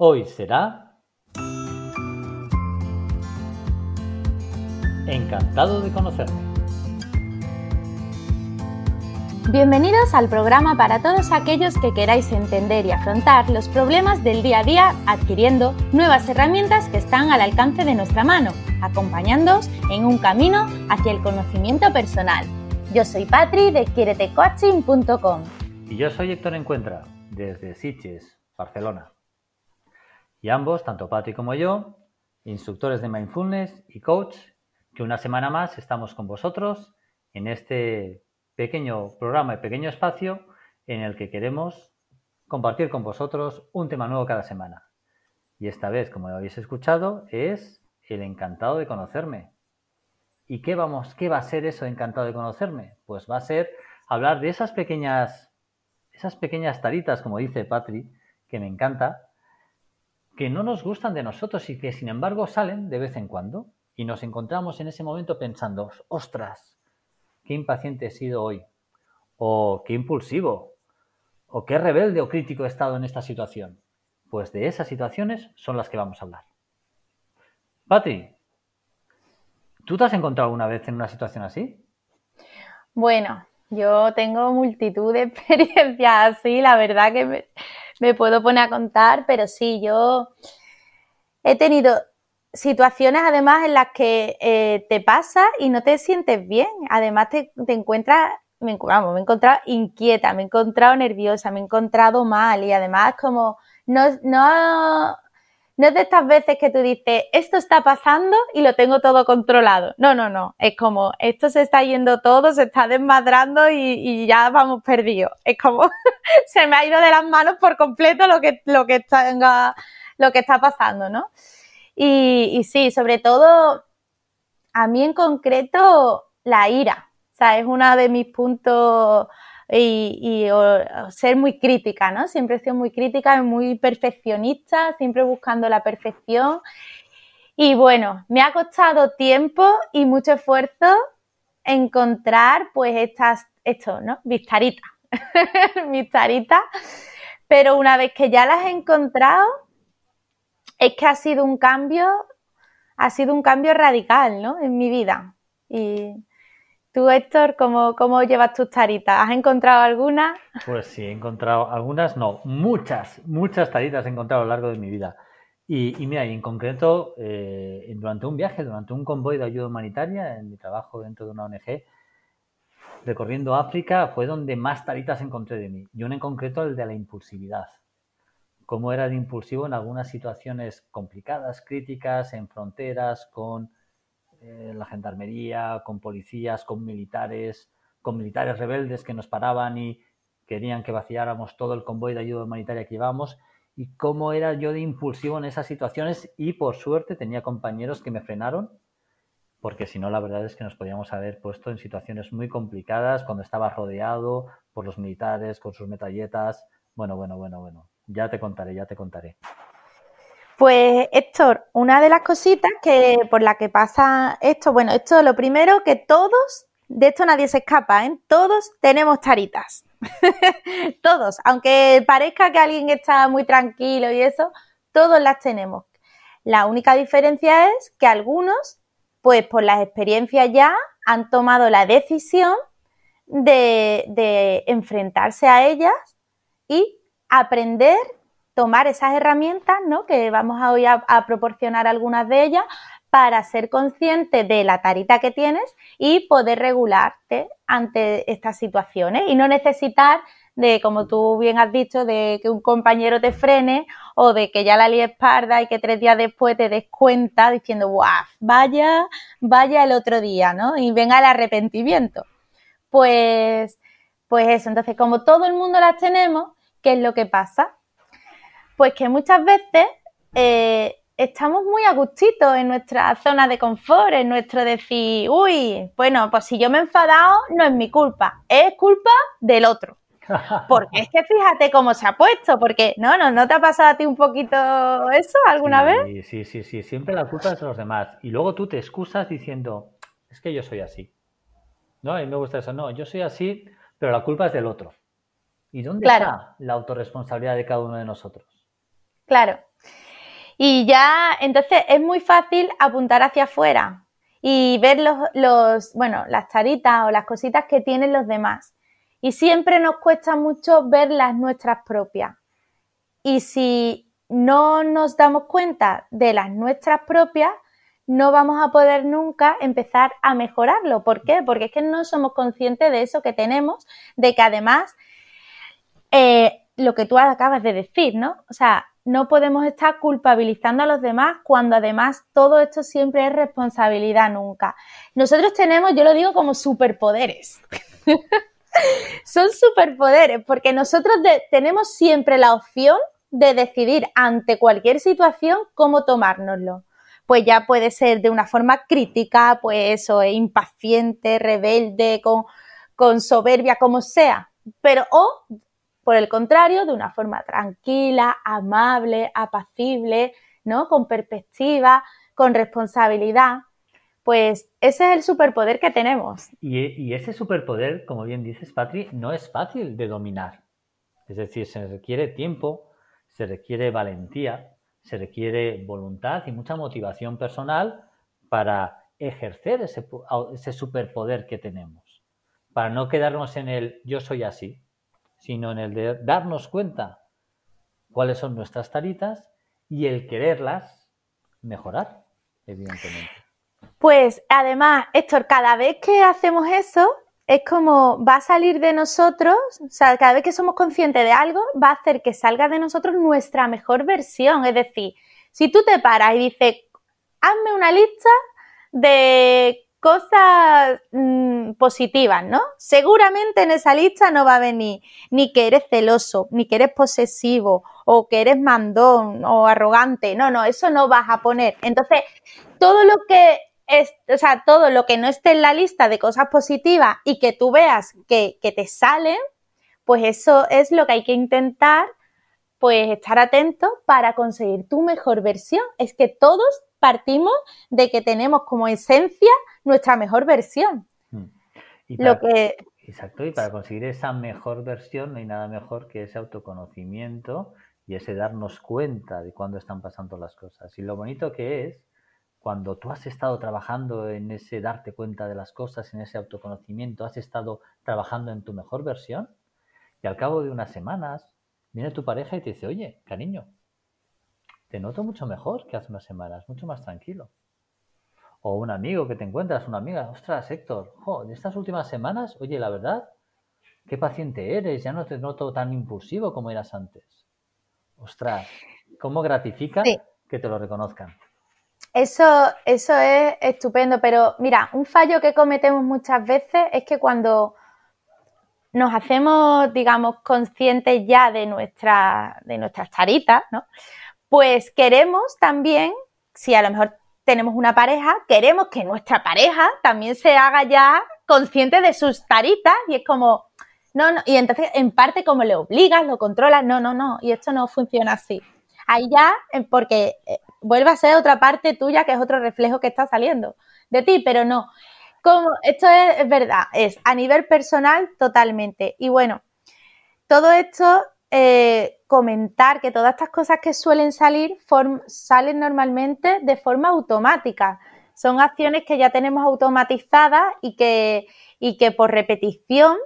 Hoy será... Encantado de conocerme. Bienvenidos al programa para todos aquellos que queráis entender y afrontar los problemas del día a día adquiriendo nuevas herramientas que están al alcance de nuestra mano, acompañándoos en un camino hacia el conocimiento personal. Yo soy Patri de quieretecoaching.com. Y yo soy Héctor Encuentra, desde Sitges, Barcelona. Y ambos, tanto Patri como yo, instructores de mindfulness y coach, que una semana más estamos con vosotros en este pequeño programa y pequeño espacio en el que queremos compartir con vosotros un tema nuevo cada semana. Y esta vez, como habéis escuchado, es el encantado de conocerme. ¿Y qué vamos, qué va a ser eso encantado de conocerme? Pues va a ser hablar de esas pequeñas, esas pequeñas taritas, como dice Patri, que me encanta, que no nos gustan de nosotros y que sin embargo salen de vez en cuando. Y nos encontramos en ese momento pensando, ostras, qué impaciente he sido hoy, o qué impulsivo, o qué rebelde o crítico he estado en esta situación. Pues de esas situaciones son las que vamos a hablar. Patri, ¿tú te has encontrado alguna vez en una situación así? Bueno, yo tengo multitud de experiencias así, la verdad que me, puedo poner a contar, pero sí, yo he tenido situaciones además en las que eh, te pasa y no te sientes bien. Además te, encuentras, me, vamos, me he encontrado inquieta, me he encontrado nerviosa, me he encontrado mal y además como no, no, no es de estas veces que tú dices, esto está pasando y lo tengo todo controlado. No, no, no. Es como, esto se está yendo todo, se está desmadrando y, y ya vamos perdidos. Es como, se me ha ido de las manos por completo lo que, lo que, está, lo que está pasando, ¿no? Y, sí, sobre todo, a mí en concreto, la ira. O sea, es uno de mis puntos y, ser muy crítica, ¿no? Siempre he sido muy crítica, muy perfeccionista, siempre buscando la perfección. Y bueno, me ha costado tiempo y mucho esfuerzo encontrar pues estas, esto, ¿no? Vistaritas. Vistaritas. Pero una vez que ya las he encontrado, es que ha sido un cambio, ha sido un cambio radical, ¿no? En mi vida. Y tú, Héctor, ¿cómo, cómo llevas tus taritas? ¿Has encontrado algunas? Pues sí, he encontrado algunas, no, muchas, muchas taritas he encontrado a lo largo de mi vida. Y, mira, y en concreto, eh, durante un viaje, durante un convoy de ayuda humanitaria, en mi trabajo dentro de una ONG, recorriendo África, fue donde más taritas encontré de mí. Y una en concreto, el de la impulsividad cómo era de impulsivo en algunas situaciones complicadas, críticas, en fronteras, con eh, la gendarmería, con policías, con militares, con militares rebeldes que nos paraban y querían que vaciáramos todo el convoy de ayuda humanitaria que llevábamos y cómo era yo de impulsivo en esas situaciones y por suerte tenía compañeros que me frenaron porque si no la verdad es que nos podíamos haber puesto en situaciones muy complicadas cuando estaba rodeado por los militares con sus metralletas. Bueno, bueno, bueno, bueno. Ya te contaré, ya te contaré. Pues Héctor, una de las cositas que por la que pasa esto, bueno, esto lo primero que todos, de esto nadie se escapa, ¿eh? Todos tenemos taritas. todos, aunque parezca que alguien está muy tranquilo y eso, todos las tenemos. La única diferencia es que algunos, pues por las experiencias ya, han tomado la decisión de, de enfrentarse a ellas y aprender, tomar esas herramientas, ¿no? Que vamos a hoy a, proporcionar algunas de ellas para ser consciente de la tarita que tienes y poder regularte ante estas situaciones y no necesitar de, como tú bien has dicho, de que un compañero te frene o de que ya la líes parda y que tres días después te des cuenta diciendo, ¡guau! Vaya, vaya el otro día, ¿no? Y venga el arrepentimiento. Pues, pues eso, entonces como todo el mundo las tenemos, ¿Qué es lo que pasa? Pues que muchas veces eh, estamos muy a gustito en nuestra zona de confort, en nuestro decir, uy, bueno, pues si yo me he enfadado, no es mi culpa, es culpa del otro. Porque es que fíjate cómo se ha puesto, porque no, no, ¿no te ha pasado a ti un poquito eso alguna vez? Sí, sí, sí, siempre la culpa es de los demás. Y luego tú te excusas diciendo, es que yo soy así. ¿No? A mí me gusta eso, no, yo soy así, pero la culpa es del otro. ¿Y dónde está la autorresponsabilidad de cada uno de nosotros? Claro. Y ya, entonces es muy fácil apuntar hacia afuera y ver los, los, bueno, las taritas o las cositas que tienen los demás. Y siempre nos cuesta mucho ver las nuestras propias. Y si no nos damos cuenta de las nuestras propias, no vamos a poder nunca empezar a mejorarlo. ¿Por qué? Porque es que no somos conscientes de eso que tenemos, de que además, eh, lo que tú acabas de decir, ¿no? O sea, no podemos estar culpabilizando a los demás cuando además todo esto siempre es responsabilidad nunca. Nosotros tenemos, yo lo digo como superpoderes. Son superpoderes porque nosotros tenemos siempre la opción de decidir ante cualquier situación cómo tomárnoslo pues ya puede ser de una forma crítica, pues eso, impaciente, rebelde, con, con soberbia, como sea, pero o por el contrario, de una forma tranquila, amable, apacible, ¿no? Con perspectiva, con responsabilidad. Pues ese es el superpoder que tenemos. Y, y, ese superpoder, como bien dices, Patri, no es fácil de dominar. Es decir, se requiere tiempo, se requiere valentía, se requiere voluntad y mucha motivación personal para ejercer ese, ese superpoder que tenemos, para no quedarnos en el yo soy así, sino en el de darnos cuenta cuáles son nuestras taritas y el quererlas mejorar, evidentemente. Pues además, Héctor, cada vez que hacemos eso, es como va a salir de nosotros, o sea, cada vez que somos conscientes de algo, va a hacer que salga de nosotros nuestra mejor versión. Es decir, si tú te paras y dices, hazme una lista de cosas mm, positivas, ¿no? Seguramente en esa lista no va a venir ni que eres celoso, ni que eres posesivo, o que eres mandón o arrogante. No, no, eso no vas a poner. Entonces, todo lo que o sea, todo lo que no esté en la lista de cosas positivas y que tú veas que, te salen, pues eso es lo que hay que intentar, pues estar atento para conseguir tu mejor versión. Es que todos partimos de que tenemos como esencia nuestra mejor versión. Mm. lo que... Exacto, y para conseguir esa mejor versión no hay nada mejor que ese autoconocimiento y ese darnos cuenta de cuándo están pasando las cosas. Y lo bonito que es cuando tú has estado trabajando en ese darte cuenta de las cosas, en ese autoconocimiento, has estado trabajando en tu mejor versión, y al cabo de unas semanas viene tu pareja y te dice, oye, cariño, te noto mucho mejor que hace unas semanas, mucho más tranquilo. O un amigo que te encuentras, una amiga, ostras, Héctor, jo, en estas últimas semanas, oye, la verdad, qué paciente eres, ya no te noto tan impulsivo como eras antes. Ostras, cómo gratifica que te lo reconozcan. Eso, eso es estupendo, pero mira, un fallo que cometemos muchas veces es que cuando nos hacemos, digamos, conscientes ya de, nuestra, de nuestras taritas, ¿no? Pues queremos también, si a lo mejor tenemos una pareja, queremos que nuestra pareja también se haga ya consciente de sus taritas y es como, no, no, y entonces en parte como le obligas, lo controlas, no, no, no, y esto no funciona así. Ahí ya, eh, porque eh, vuelve a ser otra parte tuya que es otro reflejo que está saliendo de ti, pero no. Como, esto es, verdad, es a nivel personal totalmente. Y bueno, todo esto, eh, comentar que todas estas cosas que suelen salir salen normalmente de forma automática. Son acciones que ya tenemos automatizadas y que, y que por repetición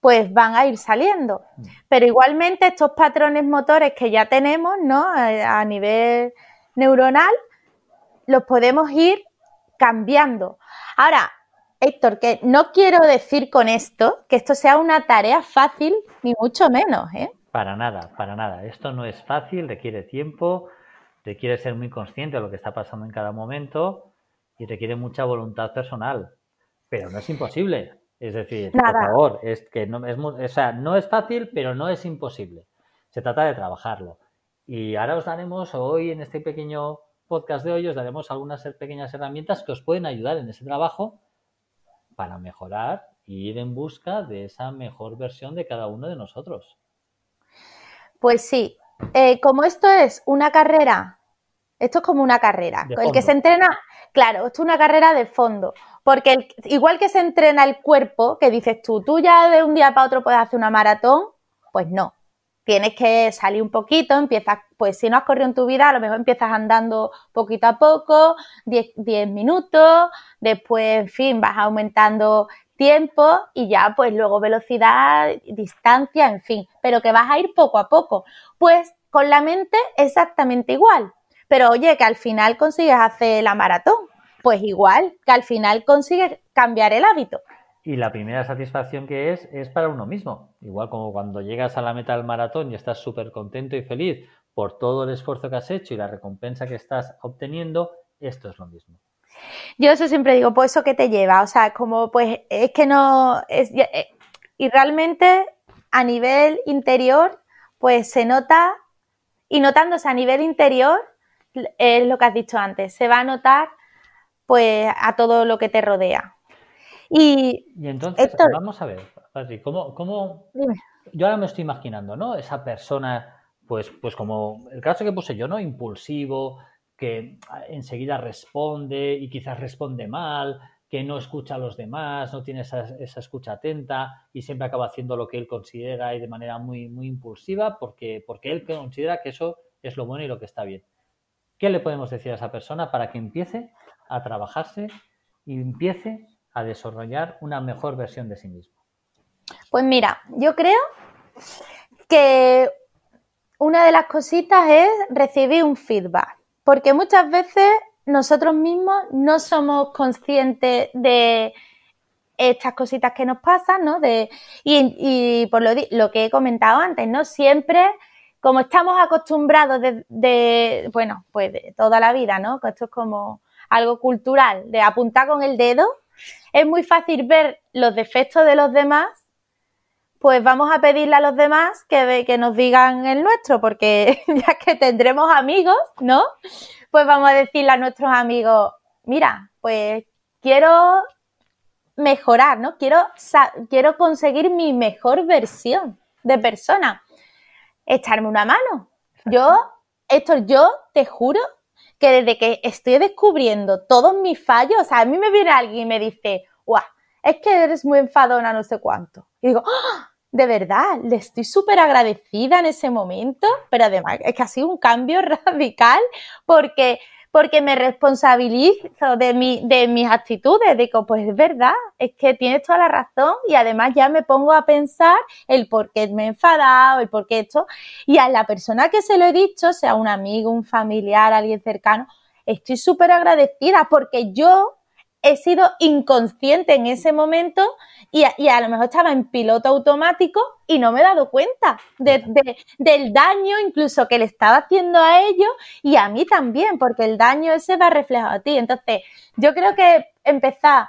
pues van a ir saliendo. Mm. Pero igualmente estos patrones motores que ya tenemos, ¿no? A, nivel neuronal, los podemos ir cambiando. Ahora, Héctor, que no quiero decir con esto que esto sea una tarea fácil, ni mucho menos, ¿eh? Para nada, para nada. Esto no es fácil, requiere tiempo, requiere ser muy consciente de lo que está pasando en cada momento y requiere mucha voluntad personal. Pero no es imposible. Es decir, por favor, es que no es, o sea, no es fácil, pero no es imposible. Se trata de trabajarlo. Y ahora os daremos, hoy en este pequeño podcast de hoy, os daremos algunas pequeñas herramientas que os pueden ayudar en ese trabajo para mejorar y ir en busca de esa mejor versión de cada uno de nosotros. Pues sí, eh, como esto es una carrera, esto es como una carrera, el que se entrena, claro, esto es una carrera de fondo. Porque igual que se entrena el cuerpo, que dices tú, tú ya de un día para otro puedes hacer una maratón, pues no. tienes que salir un poquito, empiezas, pues si no has corrido en tu vida, a lo mejor empiezas andando poquito a poco, 10, minutos, después, en fin, vas aumentando tiempo y ya pues luego velocidad, distancia, en fin, pero que vas a ir poco a poco. Pues con la mente exactamente igual. Pero oye, que al final consigues hacer la maratón, pues igual, que al final consigues cambiar el hábito. Y la primera satisfacción que es, es para uno mismo. Igual como cuando llegas a la meta del maratón y estás súper contento y feliz por todo el esfuerzo que has hecho y la recompensa que estás obteniendo, esto es lo mismo. Yo eso siempre digo, pues eso que te lleva, o sea, como pues es que no, es, eh, y realmente a nivel interior, pues se nota, y notándose a nivel interior, es lo que has dicho antes, se va a notar pues a todo lo que te rodea. Y, entonces, vamos a ver, ¿cómo, cómo... yo ahora me estoy imaginando, ¿no? Esa persona, pues, pues como el caso que puse yo, ¿no? Impulsivo, que enseguida responde y quizás responde mal, que no escucha a los demás, no tiene esa, esa, escucha atenta y siempre acaba haciendo lo que él considera y de manera muy, muy impulsiva porque, porque él considera que eso es lo bueno y lo que está bien. ¿Qué le podemos decir a esa persona para que empiece a trabajarse y empiece a desarrollar una mejor versión de sí mismo? Pues mira, yo creo que una de las cositas es recibir un feedback, porque muchas veces nosotros mismos no somos conscientes de estas cositas que nos pasan, ¿no? De, y, por lo, lo, que he comentado antes, ¿no? Siempre, como estamos acostumbrados de, de, bueno, pues de toda la vida, ¿no? Esto es como algo cultural, de apuntar con el dedo, es muy fácil ver los defectos de los demás, pues vamos a pedirle a los demás que, que nos digan el nuestro, porque ya que tendremos amigos, ¿no? Pues vamos a decirle a nuestros amigos, mira, pues quiero mejorar, ¿no? Quiero, quiero conseguir mi mejor versión de persona. Echarme una mano. Yo, esto, yo te juro que desde que estoy descubriendo todos mis fallos, o sea, a mí me viene alguien y me dice, guau, es que eres muy enfadona, no sé cuánto. Y digo, ¡Ah! De verdad, le estoy súper agradecida en ese momento, pero además es que ha sido un cambio radical porque porque me responsabilizo de, mi, de mis actitudes. Digo, pues es verdad, es que tienes toda la razón y además ya me pongo a pensar el por qué me he enfadado, el por qué esto. Y a la persona que se lo he dicho, sea un amigo, un familiar, alguien cercano, estoy súper agradecida porque yo he sido inconsciente en ese momento y a, lo mejor estaba en piloto automático y no me he dado cuenta del daño incluso que le estaba haciendo a ellos y a mí también, porque el daño ese va reflejado a ti. Entonces, yo creo que empezar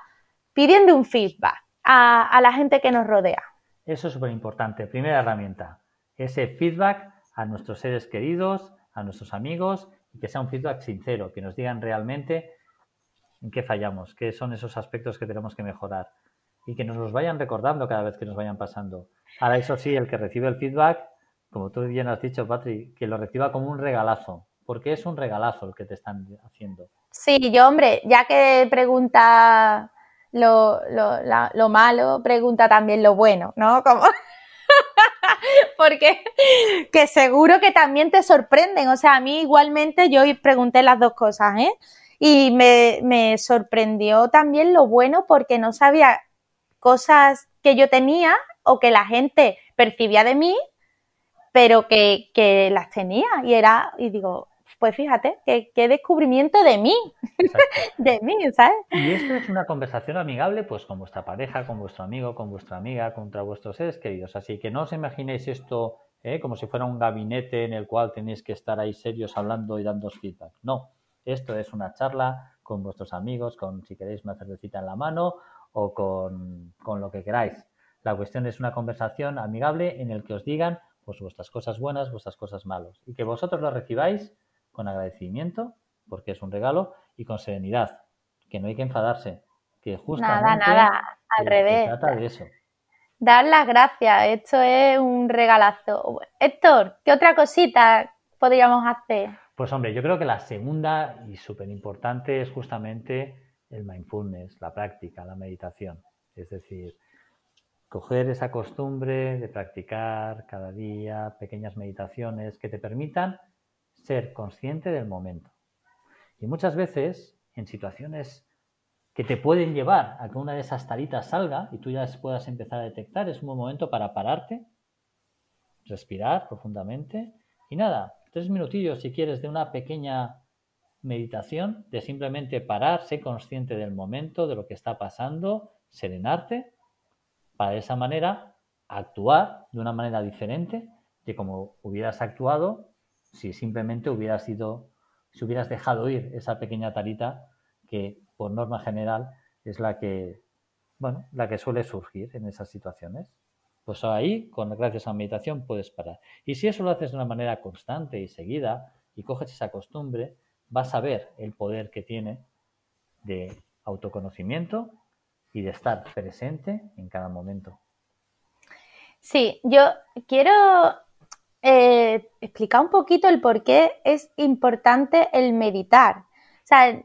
pidiendo un feedback a, a la gente que nos rodea. Eso es súper importante. Primera herramienta, ese feedback a nuestros seres queridos, a nuestros amigos, y que sea un feedback sincero, que nos digan realmente en qué fallamos, qué son esos aspectos que tenemos que mejorar y que nos los vayan recordando cada vez que nos vayan pasando. Ahora, eso sí, el que recibe el feedback, como tú bien has dicho, Patri, que lo reciba como un regalazo, porque es un regalazo el que te están haciendo. Sí, yo, hombre, ya que pregunta lo, lo, malo, pregunta también lo bueno, ¿no? Como... porque que seguro que también te sorprenden. O sea, a mí igualmente yo pregunté las dos cosas, ¿eh? Y me, me sorprendió también lo bueno porque no sabía cosas que yo tenía o que la gente percibía de mí, pero que, que las tenía. Y era, y digo, pues fíjate, qué, descubrimiento de mí, de mí, ¿sabes? Y esto es una conversación amigable, pues con vuestra pareja, con vuestro amigo, con vuestra amiga, contra vuestros seres queridos. Así que no os imaginéis esto ¿eh? como si fuera un gabinete en el cual tenéis que estar ahí serios hablando y dando feedback. No, esto es una charla con vuestros amigos, con si queréis una cervecita en la mano o con, lo que queráis. La cuestión es una conversación amigable en el que os digan pues vuestras cosas buenas, vuestras cosas malas y que vosotros lo recibáis con agradecimiento porque es un regalo y con serenidad, que no hay que enfadarse, que justamente nada, nada, al revés. Se trata de eso. Dar las gracias, esto es un regalazo. Héctor, ¿qué otra cosita podríamos hacer? Pues hombre, yo creo que la segunda y súper importante es justamente el mindfulness, la práctica, la meditación. Es decir, coger esa costumbre de practicar cada día pequeñas meditaciones que te permitan ser consciente del momento. Y muchas veces, en situaciones que te pueden llevar a que una de esas taritas salga y tú ya puedas empezar a detectar, es un buen momento para pararte, respirar profundamente y nada, tres minutillos si quieres de una pequeña meditación, de simplemente parar, ser consciente del momento, de lo que está pasando, serenarte, para de esa manera actuar de una manera diferente de como hubieras actuado si simplemente hubieras sido, si hubieras dejado ir esa pequeña tarita que por norma general es la que, bueno, la que suele surgir en esas situaciones. Pues ahí, con, gracias a la meditación, puedes parar. Y si eso lo haces de una manera constante y seguida y coges esa costumbre, vas a ver el poder que tiene de autoconocimiento y de estar presente en cada momento. Sí, yo quiero eh, explicar un poquito el por qué es importante el meditar. O sea,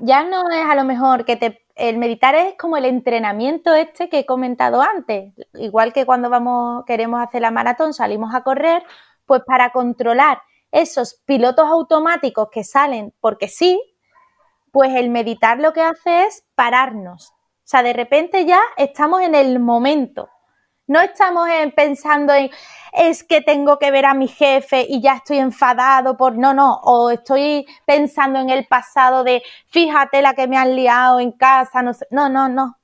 ya no es a lo mejor que te... El meditar es como el entrenamiento este que he comentado antes. Igual que cuando vamos, queremos hacer la maratón, salimos a correr, pues para controlar esos pilotos automáticos que salen porque sí, pues el meditar lo que hace es pararnos. O sea, de repente ya estamos en el momento. No estamos pensando en es que tengo que ver a mi jefe y ya estoy enfadado por no, no, o estoy pensando en el pasado de fíjate la que me han liado en casa, no sé, no, no, no.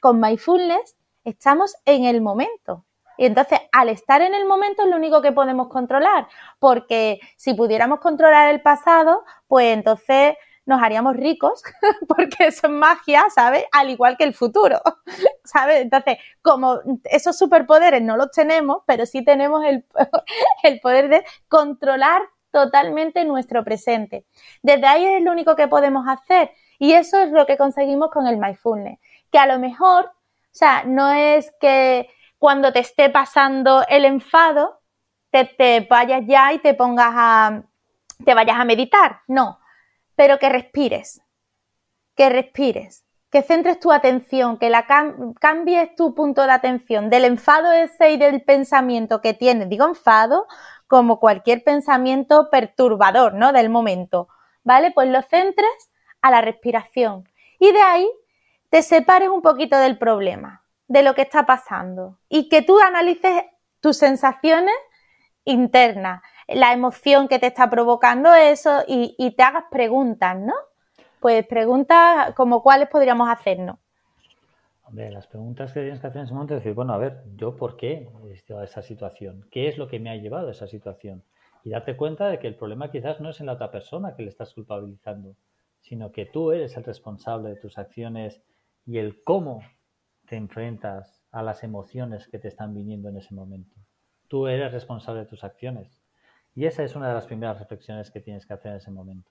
Con mindfulness estamos en el momento. Y entonces, al estar en el momento es lo único que podemos controlar, porque si pudiéramos controlar el pasado, pues entonces nos haríamos ricos, porque eso es magia, ¿sabes? Al igual que el futuro, ¿sabes? Entonces, como esos superpoderes no los tenemos, pero sí tenemos el, el poder de controlar totalmente nuestro presente. Desde ahí es lo único que podemos hacer y eso es lo que conseguimos con el mindfulness, que a lo mejor, o sea, no es que cuando te esté pasando el enfado, te, te vayas ya y te pongas a, te vayas a meditar, no, pero que respires, que respires, que centres tu atención, que la cambies tu punto de atención del enfado ese y del pensamiento que tienes, digo enfado como cualquier pensamiento perturbador, ¿no? Del momento, ¿vale? Pues lo centres a la respiración y de ahí te separes un poquito del problema, de lo que está pasando y que tú analices tus sensaciones internas, la emoción que te está provocando eso y, te hagas preguntas, ¿no? Pues preguntas como cuáles podríamos hacernos. Hombre, las preguntas que tienes que hacer en ese momento es decir, bueno, a ver, ¿yo por qué he estado a esa situación? ¿Qué es lo que me ha llevado a esa situación? Y darte cuenta de que el problema quizás no es en la otra persona que le estás culpabilizando, sino que tú eres el responsable de tus acciones y el cómo te enfrentas a las emociones que te están viniendo en ese momento. Tú eres responsable de tus acciones. Y esa es una de las primeras reflexiones que tienes que hacer en ese momento.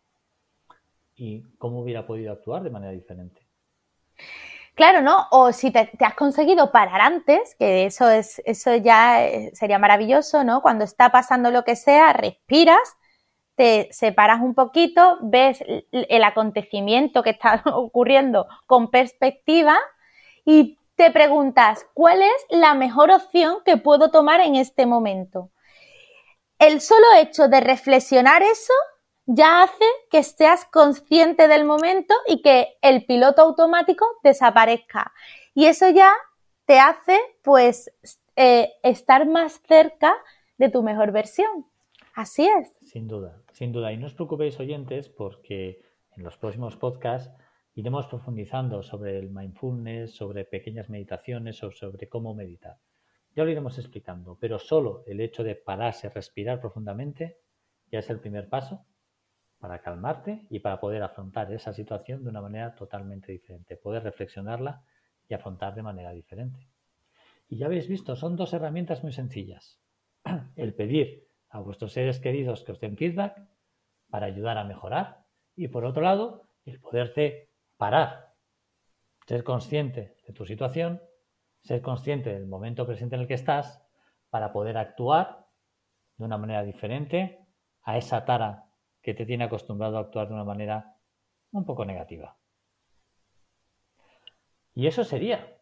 ¿Y cómo hubiera podido actuar de manera diferente? Claro, ¿no? O si te, has conseguido parar antes, que eso es, eso ya eh, sería maravilloso, ¿no? Cuando está pasando lo que sea, respiras, te separas un poquito, ves el acontecimiento que está ocurriendo con perspectiva y te preguntas, ¿cuál es la mejor opción que puedo tomar en este momento? El solo hecho de reflexionar eso ya hace que estés consciente del momento y que el piloto automático desaparezca. Y eso ya te hace, pues, eh, estar más cerca de tu mejor versión. Así es. Sin duda, sin duda. Y no os preocupéis, oyentes, porque en los próximos podcasts iremos profundizando sobre el mindfulness, sobre pequeñas meditaciones o sobre cómo meditar. Ya lo iremos explicando, pero solo el hecho de pararse, respirar profundamente, ya es el primer paso para calmarte y para poder afrontar esa situación de una manera totalmente diferente, poder reflexionarla y afrontar de manera diferente. Y ya habéis visto, son dos herramientas muy sencillas. El pedir a vuestros seres queridos que os den feedback para ayudar a mejorar y por otro lado, el poderte parar, ser consciente de tu situación ser consciente del momento presente en el que estás para poder actuar de una manera diferente a esa tara que te tiene acostumbrado a actuar de una manera un poco negativa. Y eso sería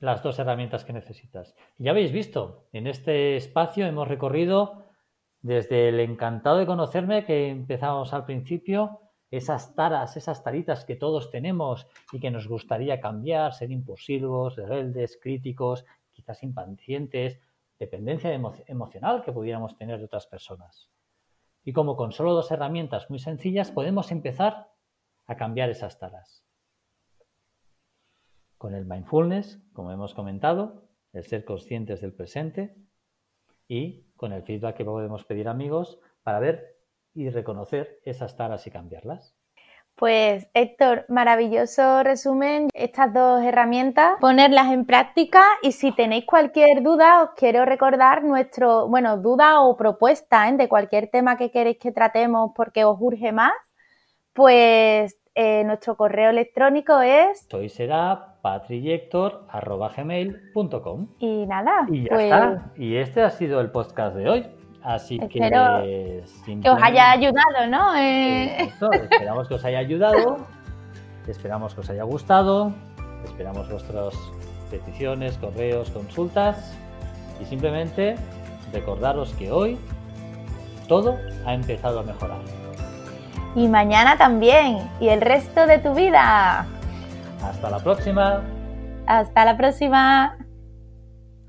las dos herramientas que necesitas. Ya habéis visto, en este espacio hemos recorrido desde el encantado de conocerme que empezamos al principio, esas taras, esas taritas que todos tenemos y que nos gustaría cambiar, ser impulsivos, rebeldes, críticos, quizás impacientes, dependencia emocional que pudiéramos tener de otras personas. Y como con solo dos herramientas muy sencillas podemos empezar a cambiar esas taras. Con el mindfulness, como hemos comentado, el ser conscientes del presente y con el feedback que podemos pedir amigos para ver y reconocer esas taras y cambiarlas. Pues Héctor, maravilloso resumen, estas dos herramientas, ponerlas en práctica y si tenéis cualquier duda os quiero recordar nuestro, bueno, duda o propuesta ¿eh? de cualquier tema que queréis que tratemos porque os urge más, pues eh, nuestro correo electrónico es soy será Y nada, y ya pues está. Y este ha sido el podcast de hoy. Así que, que os haya ayudado, ¿no? Eh... esperamos que os haya ayudado, esperamos que os haya gustado, esperamos vuestras peticiones, correos, consultas y simplemente recordaros que hoy todo ha empezado a mejorar. Y mañana también, y el resto de tu vida. Hasta la próxima. Hasta la próxima.